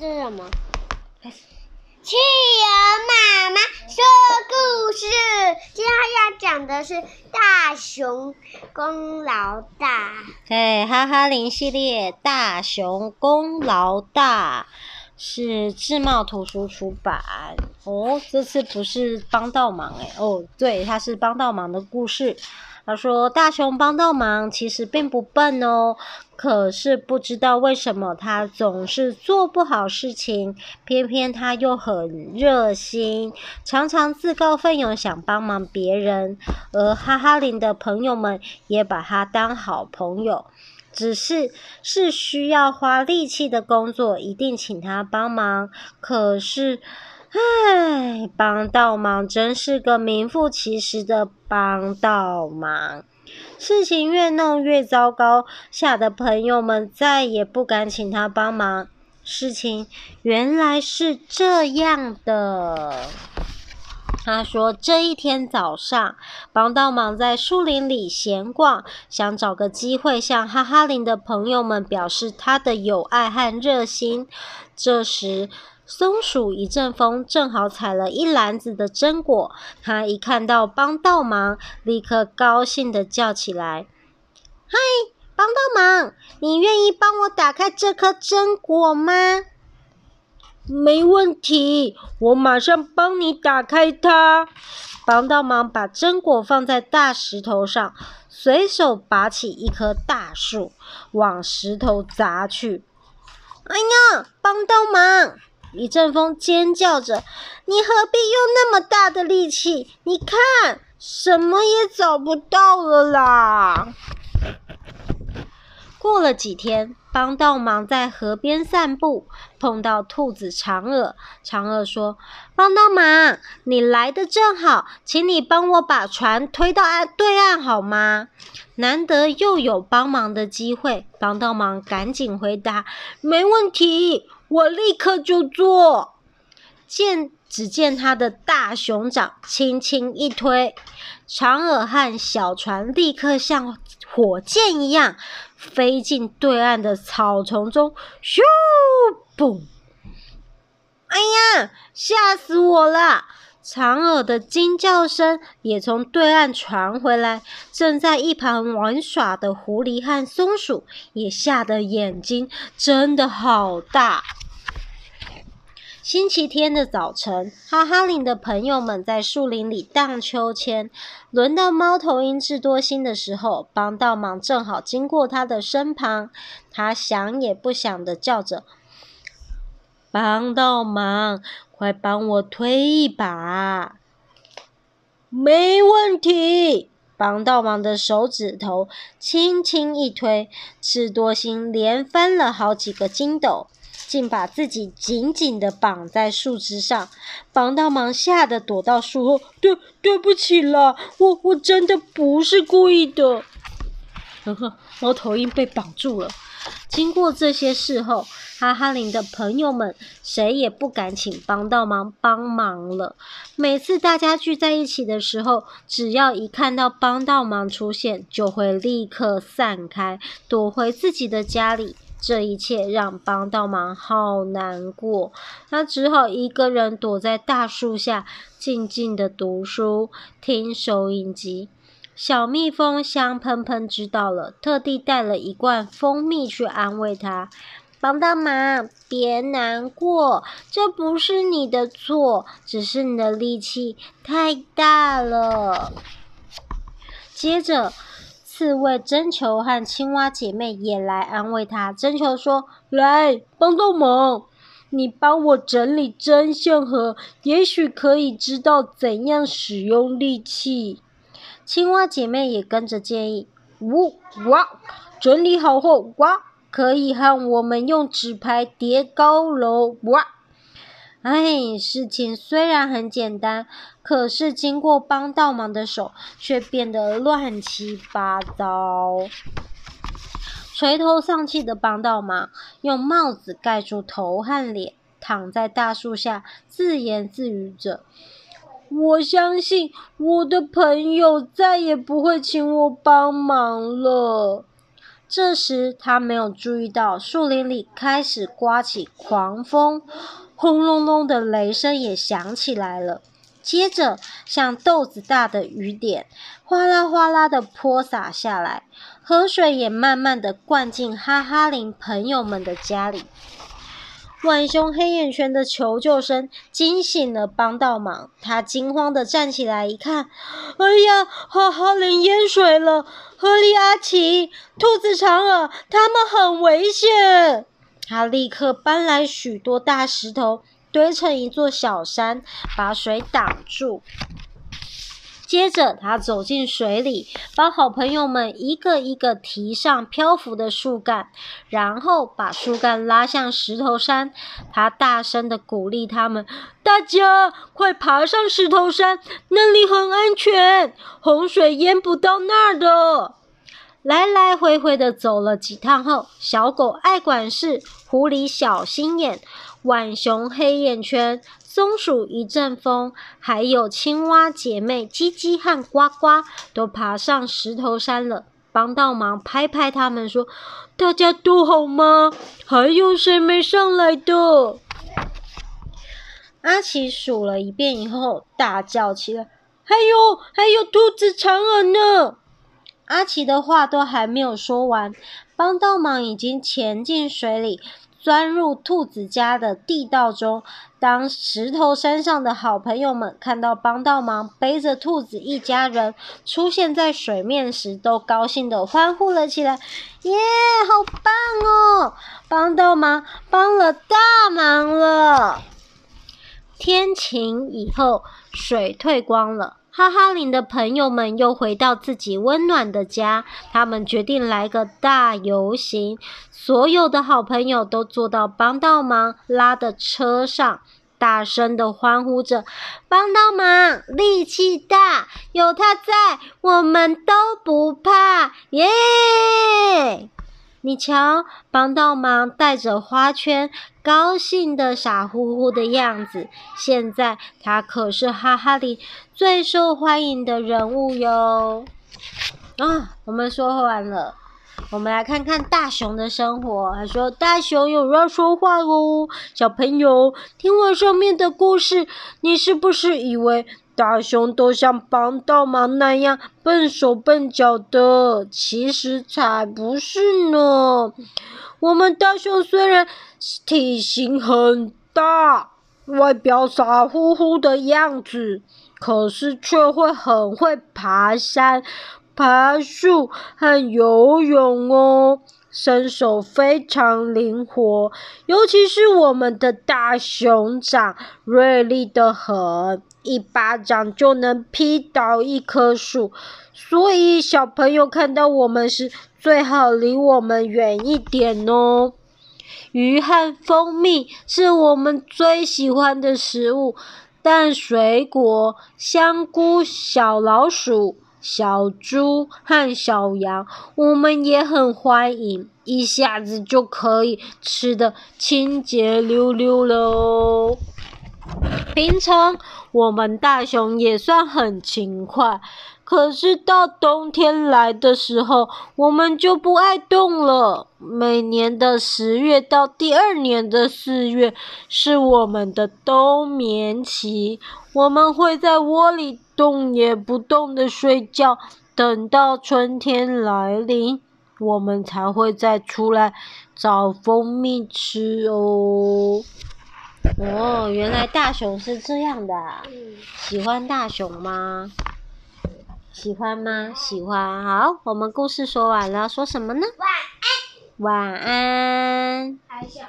这是什么？企鹅妈妈说故事，今天要讲的是大熊功劳大。对，哈哈林系列《大熊功劳大》是智茂图书出版。哦，这次不是帮倒忙哎，哦，对，它是帮倒忙的故事。他说：“大熊帮倒忙，其实并不笨哦，可是不知道为什么他总是做不好事情，偏偏他又很热心，常常自告奋勇想帮忙别人。而哈哈林的朋友们也把他当好朋友，只是是需要花力气的工作，一定请他帮忙。可是。”唉，帮倒忙真是个名副其实的帮倒忙，事情越弄越糟糕，吓得朋友们再也不敢请他帮忙。事情原来是这样的。他说，这一天早上，帮倒忙在树林里闲逛，想找个机会向哈哈林的朋友们表示他的友爱和热心。这时，松鼠一阵风正好采了一篮子的榛果，它一看到帮倒忙，立刻高兴地叫起来：“嗨，帮倒忙，你愿意帮我打开这颗榛果吗？”“没问题，我马上帮你打开它。”帮倒忙把榛果放在大石头上，随手拔起一棵大树，往石头砸去。“哎呀，帮倒忙！”一阵风尖叫着：“你何必用那么大的力气？你看，什么也找不到了啦！”过了几天，帮倒忙在河边散步，碰到兔子长耳。长耳说：“帮倒忙，你来得正好，请你帮我把船推到岸对岸好吗？”难得又有帮忙的机会，帮倒忙赶紧回答：“没问题。”我立刻就做。见只见他的大熊掌轻轻一推，长耳和小船立刻像火箭一样飞进对岸的草丛中，咻！嘣！哎呀，吓死我了！长耳的惊叫声也从对岸传回来。正在一旁玩耍的狐狸和松鼠也吓得眼睛睁得好大。星期天的早晨，哈哈林的朋友们在树林里荡秋千。轮到猫头鹰智多星的时候，帮倒忙正好经过他的身旁。他想也不想的叫着：“帮倒忙，快帮我推一把！”没问题。帮倒忙的手指头轻轻一推，智多星连翻了好几个筋斗。竟把自己紧紧地绑在树枝上，帮倒忙吓得躲到树后。对，对不起啦，我我真的不是故意的。呵呵，猫头鹰被绑住了。经过这些事后，哈哈林的朋友们谁也不敢请帮倒忙帮忙了。每次大家聚在一起的时候，只要一看到帮倒忙出现，就会立刻散开，躲回自己的家里。这一切让帮倒忙好难过，他只好一个人躲在大树下，静静的读书、听收音机。小蜜蜂香喷喷知道了，特地带了一罐蜂蜜去安慰他。帮倒忙，别难过，这不是你的错，只是你的力气太大了。接着。刺猬、针球和青蛙姐妹也来安慰他。针球说：“来，帮倒忙，你帮我整理针线盒，也许可以知道怎样使用力气。”青蛙姐妹也跟着建议：“呜哇，整理好后，哇，可以和我们用纸牌叠高楼，哇。”哎，事情虽然很简单，可是经过帮倒忙的手，却变得乱七八糟。垂头丧气的帮倒忙用帽子盖住头和脸，躺在大树下，自言自语着：“我相信我的朋友再也不会请我帮忙了。”这时，他没有注意到树林里开始刮起狂风，轰隆隆的雷声也响起来了。接着，像豆子大的雨点，哗啦哗啦的泼洒下来，河水也慢慢的灌进哈哈林朋友们的家里。浣熊黑眼圈的求救声惊醒了帮倒忙，他惊慌的站起来一看，哎呀，哈哈林淹水了！河狸阿奇、兔子长耳，他们很危险。他立刻搬来许多大石头。堆成一座小山，把水挡住。接着，他走进水里，把好朋友们一个一个提上漂浮的树干，然后把树干拉向石头山。他大声地鼓励他们：“大家快爬上石头山，那里很安全，洪水淹不到那儿的。”来来回回的走了几趟后，小狗爱管事，狐狸小心眼。浣熊黑眼圈，松鼠一阵风，还有青蛙姐妹叽叽和呱呱，都爬上石头山了。帮倒忙拍拍他们说：“大家都好吗？还有谁没上来的？”阿奇数了一遍以后，大叫起来：“还有，还有兔子长耳呢！”阿奇的话都还没有说完，帮倒忙已经潜进水里。钻入兔子家的地道中。当石头山上的好朋友们看到帮倒忙背着兔子一家人出现在水面时，都高兴地欢呼了起来：“耶，好棒哦！帮倒忙帮了大忙了！”天晴以后，水退光了。哈哈林的朋友们又回到自己温暖的家，他们决定来个大游行。所有的好朋友都坐到帮倒忙拉的车上，大声的欢呼着：“帮倒忙力气大，有他在，我们都不怕！”耶！你瞧，帮倒忙带着花圈，高兴的傻乎乎的样子。现在他可是哈哈里最受欢迎的人物哟。啊，我们说完了，我们来看看大熊的生活。他说：“大熊有要说话哦，小朋友，听完上面的故事，你是不是以为？”大熊都像帮倒忙那样笨手笨脚的，其实才不是呢。我们大熊虽然体型很大，外表傻乎乎的样子，可是却会很会爬山、爬树和游泳哦。身手非常灵活，尤其是我们的大熊掌，锐利的很，一巴掌就能劈倒一棵树。所以小朋友看到我们时，最好离我们远一点哦。鱼和蜂蜜是我们最喜欢的食物，但水果、香菇、小老鼠。小猪和小羊，我们也很欢迎，一下子就可以吃得清洁溜溜了哦。平常我们大熊也算很勤快，可是到冬天来的时候，我们就不爱动了。每年的十月到第二年的四月是我们的冬眠期，我们会在窝里。动也不动的睡觉，等到春天来临，我们才会再出来找蜂蜜吃哦。哦，原来大熊是这样的啊。喜欢大熊吗？喜欢吗？喜欢。好，我们故事说完了，说什么呢？晚安。晚安。